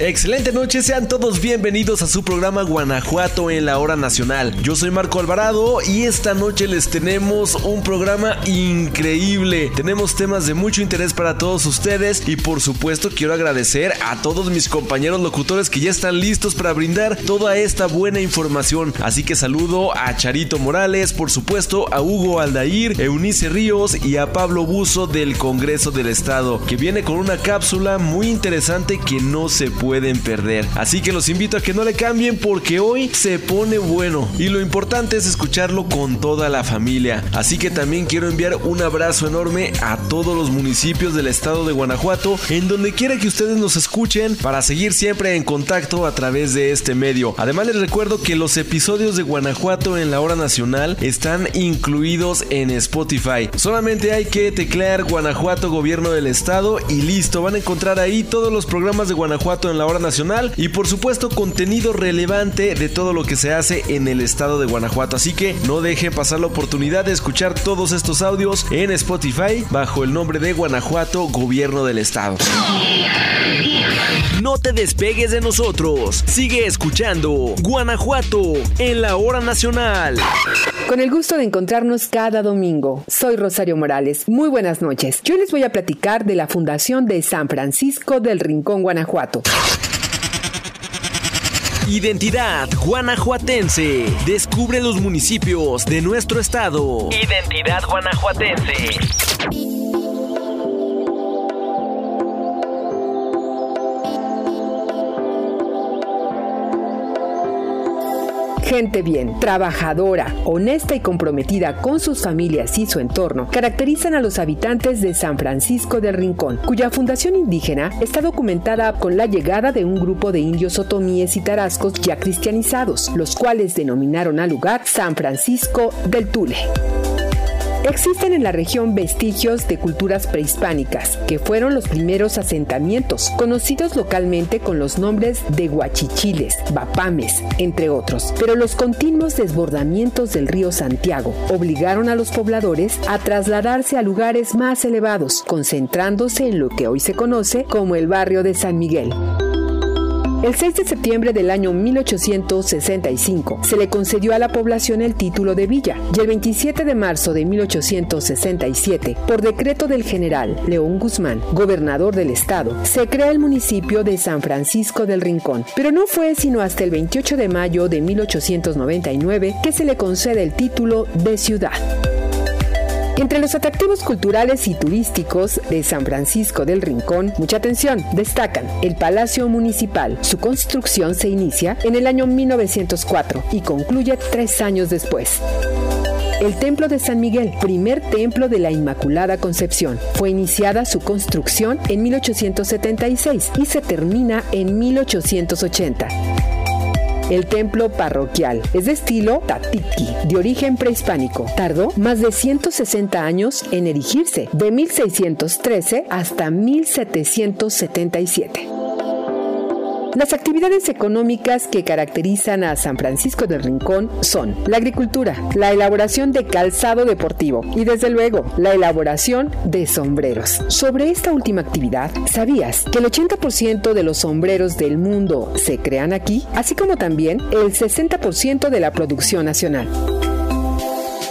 Excelente noche, sean todos bienvenidos a su programa Guanajuato en la hora nacional. Yo soy Marco Alvarado y esta noche les tenemos un programa increíble. Tenemos temas de mucho interés para todos ustedes y por supuesto quiero agradecer a todos mis compañeros locutores que ya están listos para brindar toda esta buena información. Así que saludo a Charito Morales, por supuesto a Hugo Aldair, Eunice Ríos y a Pablo Buzo del Congreso del Estado, que viene con una cápsula muy interesante que no se puede pueden perder. Así que los invito a que no le cambien porque hoy se pone bueno y lo importante es escucharlo con toda la familia. Así que también quiero enviar un abrazo enorme a todos los municipios del estado de Guanajuato en donde quiera que ustedes nos escuchen para seguir siempre en contacto a través de este medio. Además les recuerdo que los episodios de Guanajuato en la hora nacional están incluidos en Spotify. Solamente hay que teclear Guanajuato Gobierno del Estado y listo, van a encontrar ahí todos los programas de Guanajuato en la hora nacional y por supuesto contenido relevante de todo lo que se hace en el estado de Guanajuato. Así que no dejen pasar la oportunidad de escuchar todos estos audios en Spotify bajo el nombre de Guanajuato Gobierno del Estado. No te despegues de nosotros. Sigue escuchando Guanajuato en la hora nacional. Con el gusto de encontrarnos cada domingo. Soy Rosario Morales. Muy buenas noches. Yo les voy a platicar de la Fundación de San Francisco del Rincón, Guanajuato. Identidad guanajuatense. Descubre los municipios de nuestro estado. Identidad guanajuatense. Gente bien, trabajadora, honesta y comprometida con sus familias y su entorno caracterizan a los habitantes de San Francisco del Rincón, cuya fundación indígena está documentada con la llegada de un grupo de indios otomíes y tarascos ya cristianizados, los cuales denominaron al lugar San Francisco del Tule. Existen en la región vestigios de culturas prehispánicas, que fueron los primeros asentamientos, conocidos localmente con los nombres de guachichiles, bapames, entre otros. Pero los continuos desbordamientos del río Santiago obligaron a los pobladores a trasladarse a lugares más elevados, concentrándose en lo que hoy se conoce como el barrio de San Miguel. El 6 de septiembre del año 1865 se le concedió a la población el título de villa y el 27 de marzo de 1867, por decreto del general León Guzmán, gobernador del estado, se crea el municipio de San Francisco del Rincón, pero no fue sino hasta el 28 de mayo de 1899 que se le concede el título de ciudad. Entre los atractivos culturales y turísticos de San Francisco del Rincón, mucha atención, destacan el Palacio Municipal. Su construcción se inicia en el año 1904 y concluye tres años después. El Templo de San Miguel, primer templo de la Inmaculada Concepción. Fue iniciada su construcción en 1876 y se termina en 1880 el templo parroquial. Es de estilo tatiki, de origen prehispánico. Tardó más de 160 años en erigirse, de 1613 hasta 1777. Las actividades económicas que caracterizan a San Francisco del Rincón son la agricultura, la elaboración de calzado deportivo y desde luego la elaboración de sombreros. Sobre esta última actividad, ¿sabías que el 80% de los sombreros del mundo se crean aquí, así como también el 60% de la producción nacional?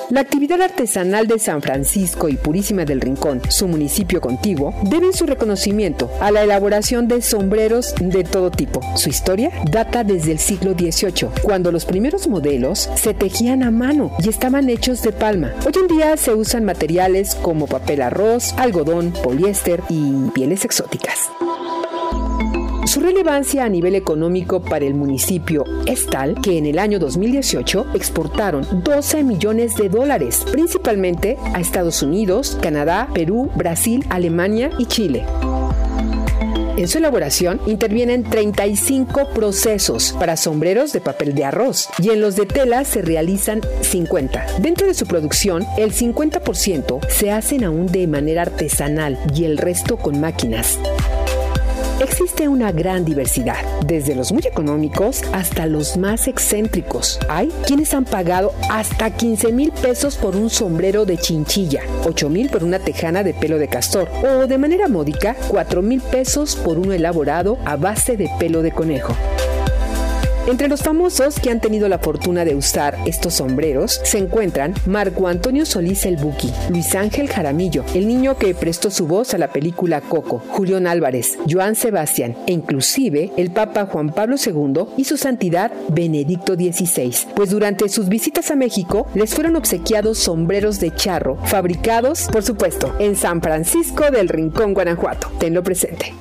La actividad artesanal de San Francisco y Purísima del Rincón, su municipio contiguo, deben su reconocimiento a la elaboración de sombreros de todo tipo. Su historia data desde el siglo XVIII, cuando los primeros modelos se tejían a mano y estaban hechos de palma. Hoy en día se usan materiales como papel arroz, algodón, poliéster y pieles exóticas. Su relevancia a nivel económico para el municipio es tal que en el año 2018 exportaron 12 millones de dólares, principalmente a Estados Unidos, Canadá, Perú, Brasil, Alemania y Chile. En su elaboración intervienen 35 procesos para sombreros de papel de arroz y en los de tela se realizan 50. Dentro de su producción, el 50% se hacen aún de manera artesanal y el resto con máquinas. Existe una gran diversidad, desde los muy económicos hasta los más excéntricos. Hay quienes han pagado hasta 15 mil pesos por un sombrero de chinchilla, 8 mil por una tejana de pelo de castor o de manera módica 4 mil pesos por uno elaborado a base de pelo de conejo. Entre los famosos que han tenido la fortuna de usar estos sombreros se encuentran Marco Antonio Solís el Buki, Luis Ángel Jaramillo, el niño que prestó su voz a la película Coco, Julián Álvarez, Joan Sebastián e inclusive el Papa Juan Pablo II y su santidad Benedicto XVI, pues durante sus visitas a México les fueron obsequiados sombreros de charro, fabricados, por supuesto, en San Francisco del Rincón, Guanajuato. Tenlo presente.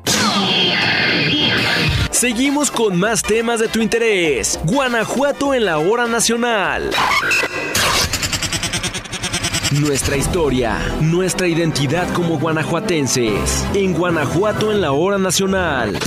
Seguimos con más temas de tu interés. Guanajuato en la hora nacional. Nuestra historia, nuestra identidad como guanajuatenses. En Guanajuato en la hora nacional.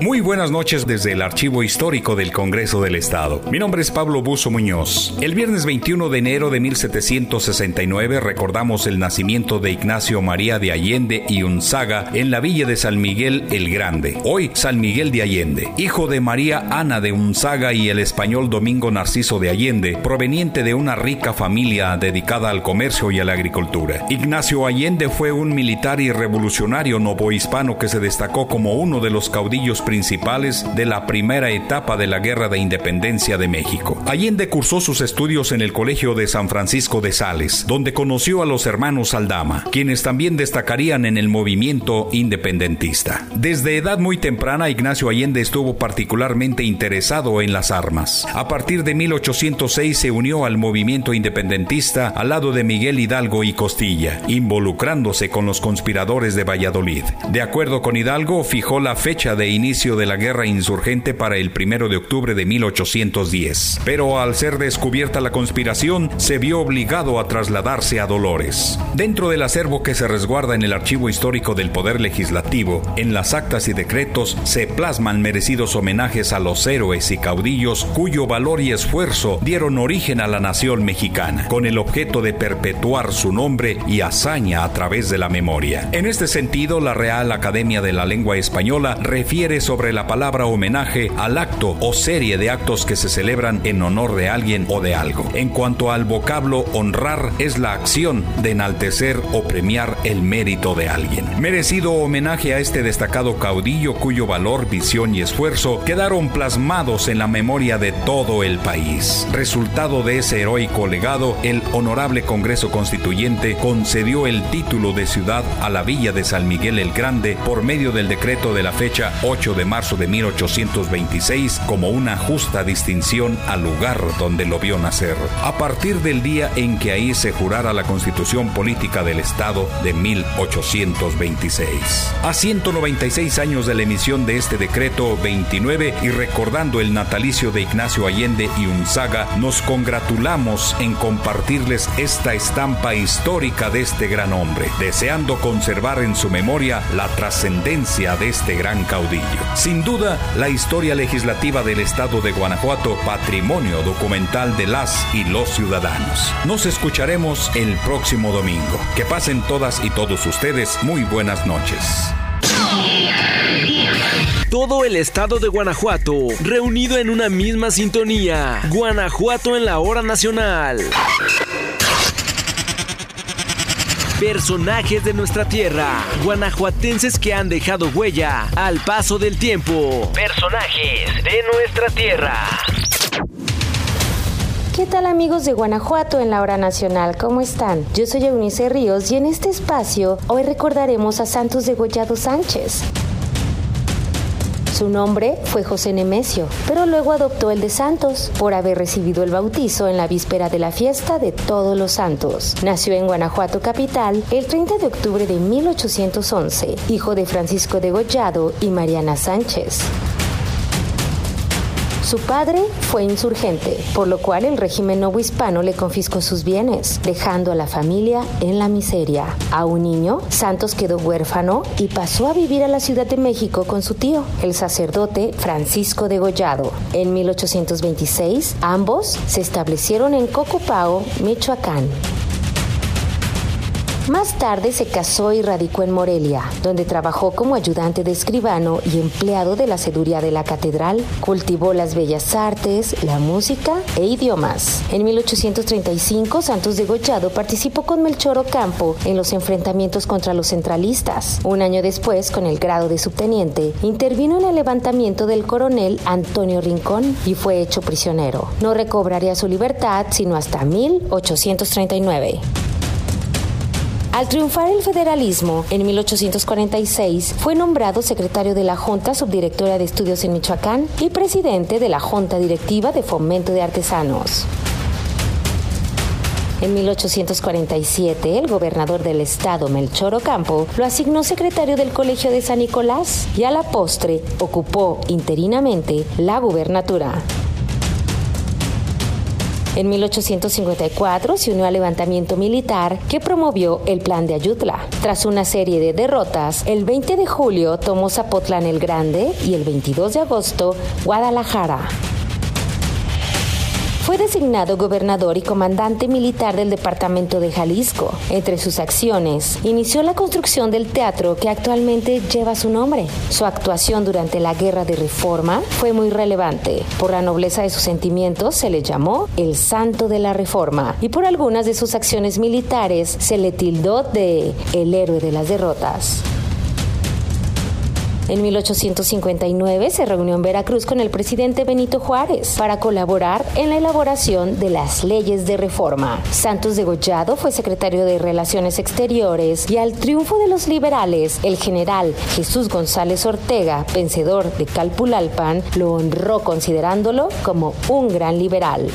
Muy buenas noches desde el Archivo Histórico del Congreso del Estado. Mi nombre es Pablo Buzo Muñoz. El viernes 21 de enero de 1769 recordamos el nacimiento de Ignacio María de Allende y Unzaga en la villa de San Miguel el Grande, hoy San Miguel de Allende, hijo de María Ana de Unzaga y el español Domingo Narciso de Allende, proveniente de una rica familia dedicada al comercio y a la agricultura. Ignacio Allende fue un militar y revolucionario novohispano que se destacó como uno de los caudillos principales de la primera etapa de la Guerra de Independencia de México. Allende cursó sus estudios en el Colegio de San Francisco de Sales, donde conoció a los hermanos Aldama, quienes también destacarían en el movimiento independentista. Desde edad muy temprana, Ignacio Allende estuvo particularmente interesado en las armas. A partir de 1806 se unió al movimiento independentista al lado de Miguel Hidalgo y Costilla, involucrándose con los conspiradores de Valladolid. De acuerdo con Hidalgo, fijó la fecha de inicio de la guerra insurgente para el primero de octubre de 1810. Pero al ser descubierta la conspiración, se vio obligado a trasladarse a Dolores. Dentro del acervo que se resguarda en el archivo histórico del Poder Legislativo, en las actas y decretos se plasman merecidos homenajes a los héroes y caudillos cuyo valor y esfuerzo dieron origen a la nación mexicana, con el objeto de perpetuar su nombre y hazaña a través de la memoria. En este sentido, la Real Academia de la Lengua Española refiere sobre la palabra homenaje al acto o serie de actos que se celebran en honor de alguien o de algo. En cuanto al vocablo honrar, es la acción de enaltecer o premiar el mérito de alguien. Merecido homenaje a este destacado caudillo cuyo valor, visión y esfuerzo quedaron plasmados en la memoria de todo el país. Resultado de ese heroico legado, el Honorable Congreso Constituyente concedió el título de ciudad a la villa de San Miguel el Grande por medio del decreto de la fecha 8 de marzo de 1826 como una justa distinción al lugar donde lo vio nacer, a partir del día en que ahí se jurara la constitución política del Estado de 1826. A 196 años de la emisión de este decreto 29 y recordando el natalicio de Ignacio Allende y Unzaga, nos congratulamos en compartirles esta estampa histórica de este gran hombre, deseando conservar en su memoria la trascendencia de este gran caudillo. Sin duda, la historia legislativa del estado de Guanajuato, patrimonio documental de las y los ciudadanos. Nos escucharemos el próximo domingo. Que pasen todas y todos ustedes muy buenas noches. Todo el estado de Guanajuato, reunido en una misma sintonía. Guanajuato en la hora nacional. Personajes de nuestra tierra, guanajuatenses que han dejado huella al paso del tiempo. Personajes de nuestra tierra. ¿Qué tal amigos de Guanajuato en la hora nacional? ¿Cómo están? Yo soy Eunice Ríos y en este espacio hoy recordaremos a Santos Degollado Sánchez. Su nombre fue José Nemesio, pero luego adoptó el de Santos por haber recibido el bautizo en la víspera de la fiesta de Todos los Santos. Nació en Guanajuato capital el 30 de octubre de 1811, hijo de Francisco de Gollado y Mariana Sánchez. Su padre fue insurgente, por lo cual el régimen novohispano le confiscó sus bienes, dejando a la familia en la miseria. A un niño, Santos quedó huérfano y pasó a vivir a la Ciudad de México con su tío, el sacerdote Francisco de Gollado. En 1826, ambos se establecieron en Cocopao, Michoacán. Más tarde se casó y radicó en Morelia, donde trabajó como ayudante de escribano y empleado de la seduría de la catedral. Cultivó las bellas artes, la música e idiomas. En 1835, Santos de Gollado participó con Melchor Ocampo en los enfrentamientos contra los centralistas. Un año después, con el grado de subteniente, intervino en el levantamiento del coronel Antonio Rincón y fue hecho prisionero. No recobraría su libertad sino hasta 1839. Al triunfar el federalismo, en 1846 fue nombrado secretario de la Junta Subdirectora de Estudios en Michoacán y presidente de la Junta Directiva de Fomento de Artesanos. En 1847, el gobernador del estado, Melchor Ocampo, lo asignó secretario del Colegio de San Nicolás y a la postre ocupó interinamente la gubernatura. En 1854 se unió al levantamiento militar que promovió el Plan de Ayutla. Tras una serie de derrotas, el 20 de julio tomó Zapotlán el Grande y el 22 de agosto Guadalajara. Fue designado gobernador y comandante militar del departamento de Jalisco. Entre sus acciones, inició la construcción del teatro que actualmente lleva su nombre. Su actuación durante la Guerra de Reforma fue muy relevante. Por la nobleza de sus sentimientos se le llamó el Santo de la Reforma y por algunas de sus acciones militares se le tildó de el héroe de las derrotas. En 1859 se reunió en Veracruz con el presidente Benito Juárez para colaborar en la elaboración de las leyes de reforma. Santos de Gollado fue secretario de Relaciones Exteriores y al triunfo de los liberales, el general Jesús González Ortega, vencedor de Calpulalpan, lo honró considerándolo como un gran liberal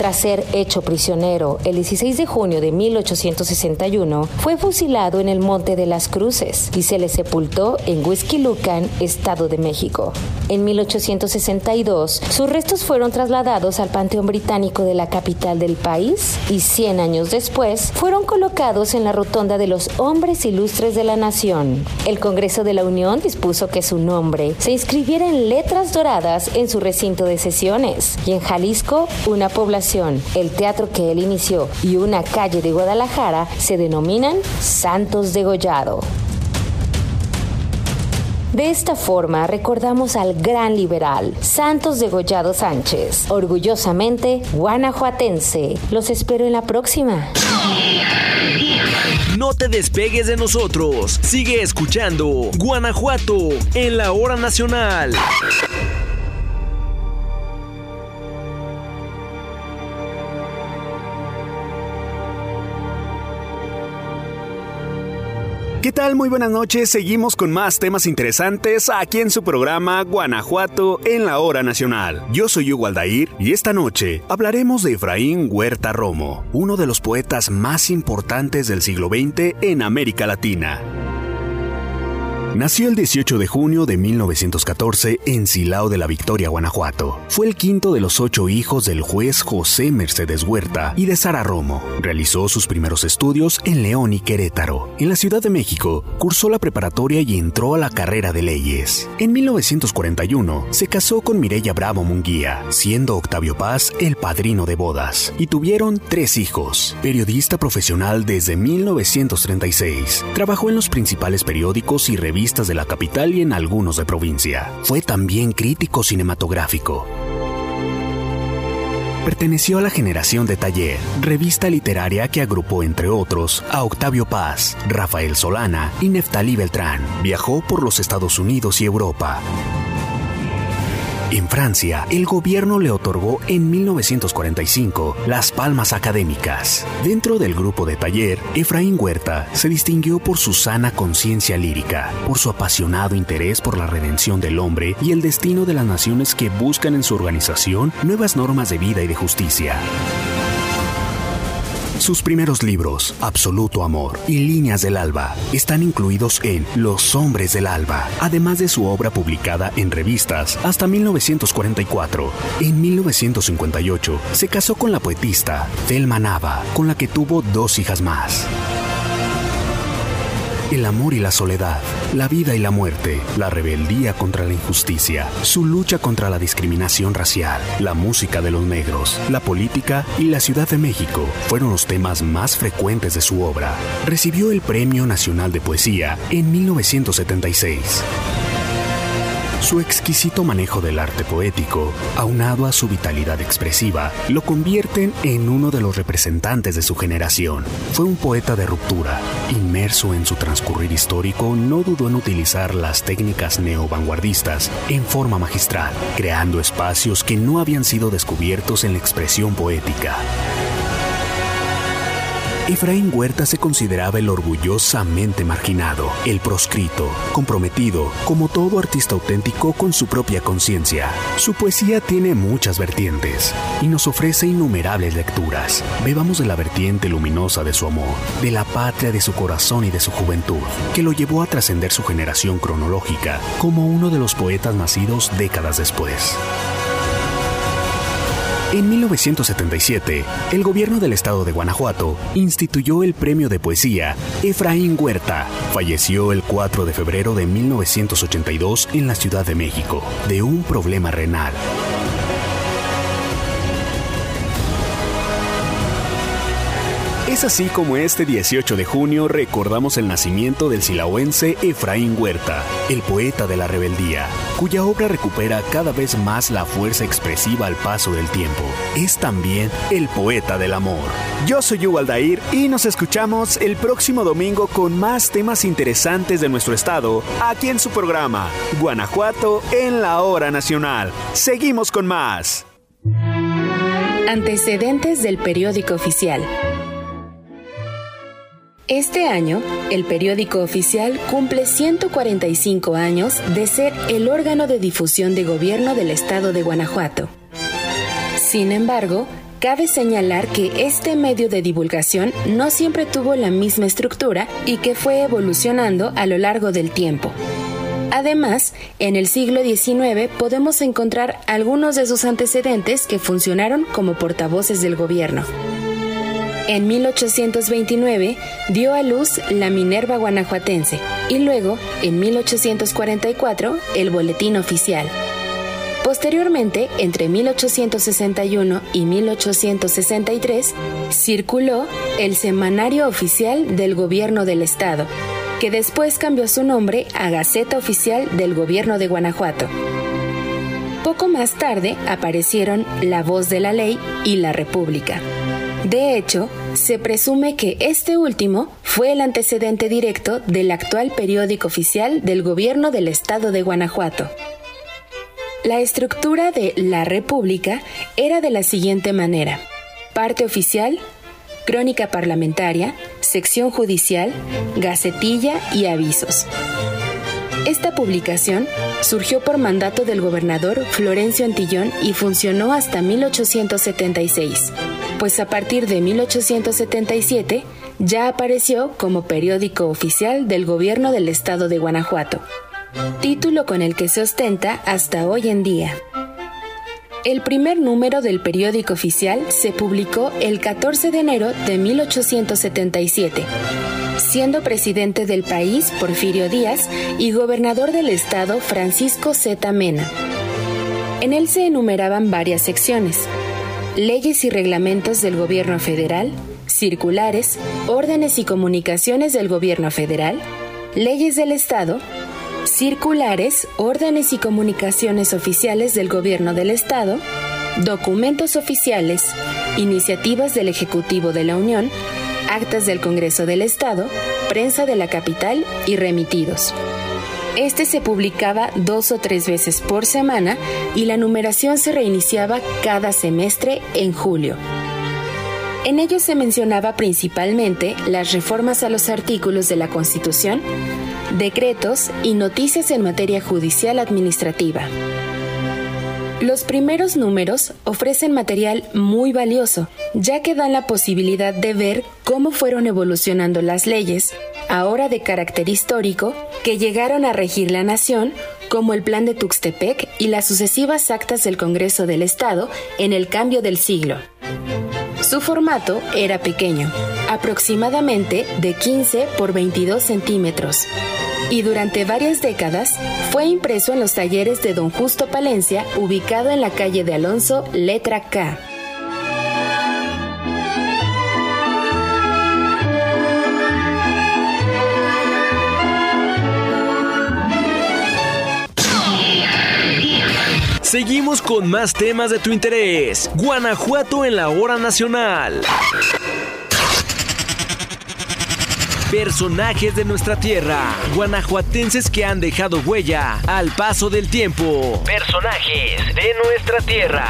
tras ser hecho prisionero el 16 de junio de 1861, fue fusilado en el Monte de las Cruces y se le sepultó en Huizquilucan, Estado de México. En 1862, sus restos fueron trasladados al Panteón Británico de la capital del país y 100 años después fueron colocados en la rotonda de los hombres ilustres de la nación. El Congreso de la Unión dispuso que su nombre se inscribiera en letras doradas en su recinto de sesiones y en Jalisco una población el teatro que él inició y una calle de Guadalajara se denominan Santos de Gollado. De esta forma recordamos al gran liberal Santos de Gollado Sánchez, orgullosamente guanajuatense. Los espero en la próxima. No te despegues de nosotros. Sigue escuchando Guanajuato en la hora nacional. ¿Qué tal? Muy buenas noches. Seguimos con más temas interesantes aquí en su programa Guanajuato en la hora nacional. Yo soy Hugo Aldair y esta noche hablaremos de Efraín Huerta Romo, uno de los poetas más importantes del siglo XX en América Latina. Nació el 18 de junio de 1914 en Silao de la Victoria, Guanajuato. Fue el quinto de los ocho hijos del juez José Mercedes Huerta y de Sara Romo. Realizó sus primeros estudios en León y Querétaro. En la Ciudad de México, cursó la preparatoria y entró a la carrera de leyes. En 1941, se casó con Mireya Bravo Munguía, siendo Octavio Paz el padrino de bodas. Y tuvieron tres hijos. Periodista profesional desde 1936. Trabajó en los principales periódicos y revistas de la capital y en algunos de provincia. Fue también crítico cinematográfico. Perteneció a la generación de Taller, revista literaria que agrupó entre otros a Octavio Paz, Rafael Solana y Neftalí Beltrán. Viajó por los Estados Unidos y Europa. En Francia, el gobierno le otorgó en 1945 las palmas académicas. Dentro del grupo de taller, Efraín Huerta se distinguió por su sana conciencia lírica, por su apasionado interés por la redención del hombre y el destino de las naciones que buscan en su organización nuevas normas de vida y de justicia. Sus primeros libros, Absoluto Amor y Líneas del Alba, están incluidos en Los Hombres del Alba, además de su obra publicada en revistas hasta 1944. En 1958 se casó con la poetista Thelma Nava, con la que tuvo dos hijas más el amor y la soledad, la vida y la muerte, la rebeldía contra la injusticia, su lucha contra la discriminación racial, la música de los negros, la política y la Ciudad de México fueron los temas más frecuentes de su obra. Recibió el Premio Nacional de Poesía en 1976. Su exquisito manejo del arte poético, aunado a su vitalidad expresiva, lo convierten en uno de los representantes de su generación. Fue un poeta de ruptura. Inmerso en su transcurrir histórico, no dudó en utilizar las técnicas neovanguardistas en forma magistral, creando espacios que no habían sido descubiertos en la expresión poética. Efraín Huerta se consideraba el orgullosamente marginado, el proscrito, comprometido, como todo artista auténtico con su propia conciencia. Su poesía tiene muchas vertientes y nos ofrece innumerables lecturas. Bebamos de la vertiente luminosa de su amor, de la patria de su corazón y de su juventud, que lo llevó a trascender su generación cronológica como uno de los poetas nacidos décadas después. En 1977, el gobierno del estado de Guanajuato instituyó el premio de poesía Efraín Huerta. Falleció el 4 de febrero de 1982 en la Ciudad de México de un problema renal. Es así como este 18 de junio recordamos el nacimiento del silahuense Efraín Huerta, el poeta de la rebeldía, cuya obra recupera cada vez más la fuerza expresiva al paso del tiempo. Es también el poeta del amor. Yo soy Hugo Aldair y nos escuchamos el próximo domingo con más temas interesantes de nuestro estado, aquí en su programa, Guanajuato en la hora nacional. Seguimos con más. Antecedentes del periódico oficial. Este año, el periódico oficial cumple 145 años de ser el órgano de difusión de gobierno del estado de Guanajuato. Sin embargo, cabe señalar que este medio de divulgación no siempre tuvo la misma estructura y que fue evolucionando a lo largo del tiempo. Además, en el siglo XIX podemos encontrar algunos de sus antecedentes que funcionaron como portavoces del gobierno. En 1829 dio a luz la Minerva Guanajuatense y luego, en 1844, el Boletín Oficial. Posteriormente, entre 1861 y 1863, circuló el Semanario Oficial del Gobierno del Estado, que después cambió su nombre a Gaceta Oficial del Gobierno de Guanajuato. Poco más tarde aparecieron La Voz de la Ley y La República. De hecho, se presume que este último fue el antecedente directo del actual periódico oficial del gobierno del estado de Guanajuato. La estructura de La República era de la siguiente manera. Parte oficial, crónica parlamentaria, sección judicial, gacetilla y avisos. Esta publicación surgió por mandato del gobernador Florencio Antillón y funcionó hasta 1876 pues a partir de 1877 ya apareció como periódico oficial del gobierno del estado de Guanajuato, título con el que se ostenta hasta hoy en día. El primer número del periódico oficial se publicó el 14 de enero de 1877, siendo presidente del país Porfirio Díaz y gobernador del estado Francisco Z. Mena. En él se enumeraban varias secciones, leyes y reglamentos del Gobierno federal, circulares, órdenes y comunicaciones del Gobierno federal, leyes del Estado, circulares, órdenes y comunicaciones oficiales del Gobierno del Estado, documentos oficiales, iniciativas del Ejecutivo de la Unión, actas del Congreso del Estado, prensa de la capital y remitidos. Este se publicaba dos o tres veces por semana y la numeración se reiniciaba cada semestre en julio. En ello se mencionaba principalmente las reformas a los artículos de la Constitución, decretos y noticias en materia judicial administrativa. Los primeros números ofrecen material muy valioso, ya que dan la posibilidad de ver cómo fueron evolucionando las leyes, ahora de carácter histórico, que llegaron a regir la nación, como el Plan de Tuxtepec y las sucesivas actas del Congreso del Estado en el cambio del siglo. Su formato era pequeño, aproximadamente de 15 por 22 centímetros, y durante varias décadas fue impreso en los talleres de don Justo Palencia, ubicado en la calle de Alonso, letra K. Seguimos con más temas de tu interés. Guanajuato en la hora nacional. Personajes de nuestra tierra, guanajuatenses que han dejado huella al paso del tiempo. Personajes de nuestra tierra.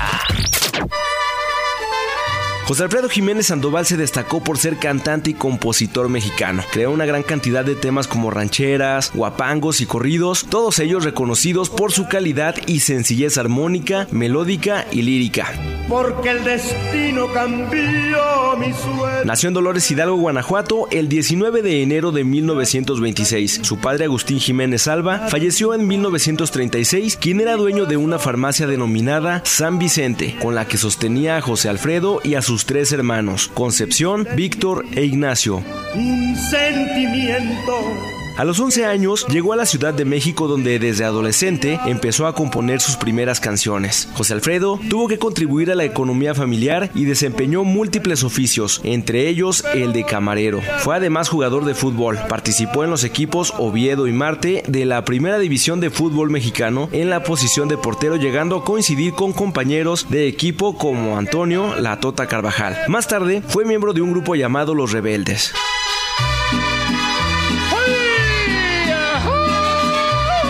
José Alfredo Jiménez Sandoval se destacó por ser cantante y compositor mexicano. Creó una gran cantidad de temas como rancheras, guapangos y corridos, todos ellos reconocidos por su calidad y sencillez armónica, melódica y lírica. Porque el destino cambió mi suerte. Nació en Dolores Hidalgo, Guanajuato, el 19 de enero de 1926. Su padre Agustín Jiménez Alba falleció en 1936, quien era dueño de una farmacia denominada San Vicente, con la que sostenía a José Alfredo y a sus tres hermanos, Concepción, Víctor e Ignacio. Un sentimiento a los 11 años llegó a la Ciudad de México donde desde adolescente empezó a componer sus primeras canciones. José Alfredo tuvo que contribuir a la economía familiar y desempeñó múltiples oficios, entre ellos el de camarero. Fue además jugador de fútbol, participó en los equipos Oviedo y Marte de la primera división de fútbol mexicano en la posición de portero llegando a coincidir con compañeros de equipo como Antonio La Tota Carvajal. Más tarde fue miembro de un grupo llamado Los Rebeldes.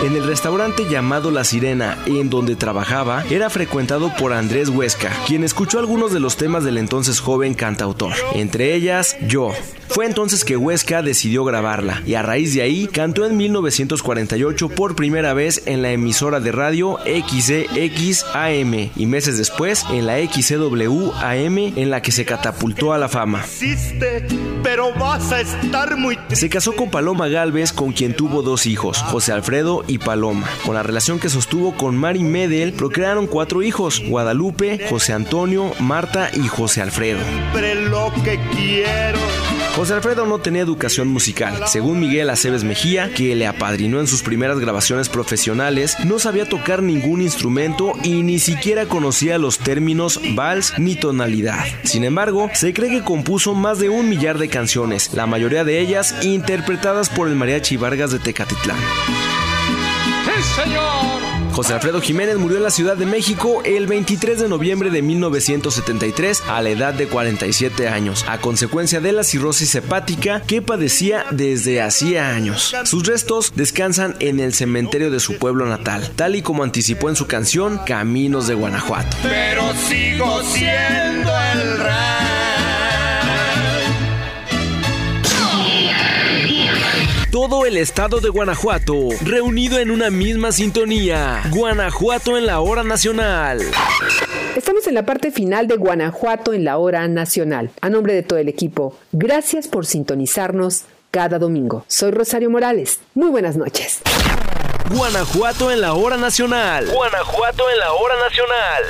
En el restaurante llamado La Sirena, en donde trabajaba, era frecuentado por Andrés Huesca, quien escuchó algunos de los temas del entonces joven cantautor, entre ellas Yo, fue entonces que Huesca decidió grabarla y a raíz de ahí cantó en 1948 por primera vez en la emisora de radio XCX-AM y meses después en la XCW-AM en la que se catapultó a la fama. Pero vas a estar muy se casó con Paloma Galvez con quien tuvo dos hijos, José Alfredo y Paloma. Con la relación que sostuvo con Mari Medel procrearon cuatro hijos, Guadalupe, José Antonio, Marta y José Alfredo. Lo que quiero. José Alfredo no tenía educación musical. Según Miguel Aceves Mejía, que le apadrinó en sus primeras grabaciones profesionales, no sabía tocar ningún instrumento y ni siquiera conocía los términos vals ni tonalidad. Sin embargo, se cree que compuso más de un millar de canciones, la mayoría de ellas interpretadas por el mariachi Vargas de Tecatitlán. ¡Sí, señor! José Alfredo Jiménez murió en la Ciudad de México el 23 de noviembre de 1973 a la edad de 47 años, a consecuencia de la cirrosis hepática que padecía desde hacía años. Sus restos descansan en el cementerio de su pueblo natal, tal y como anticipó en su canción Caminos de Guanajuato. Pero sigo siendo el todo el estado de Guanajuato, reunido en una misma sintonía. Guanajuato en la hora nacional. Estamos en la parte final de Guanajuato en la hora nacional. A nombre de todo el equipo, gracias por sintonizarnos cada domingo. Soy Rosario Morales. Muy buenas noches. Guanajuato en la hora nacional. Guanajuato en la hora nacional.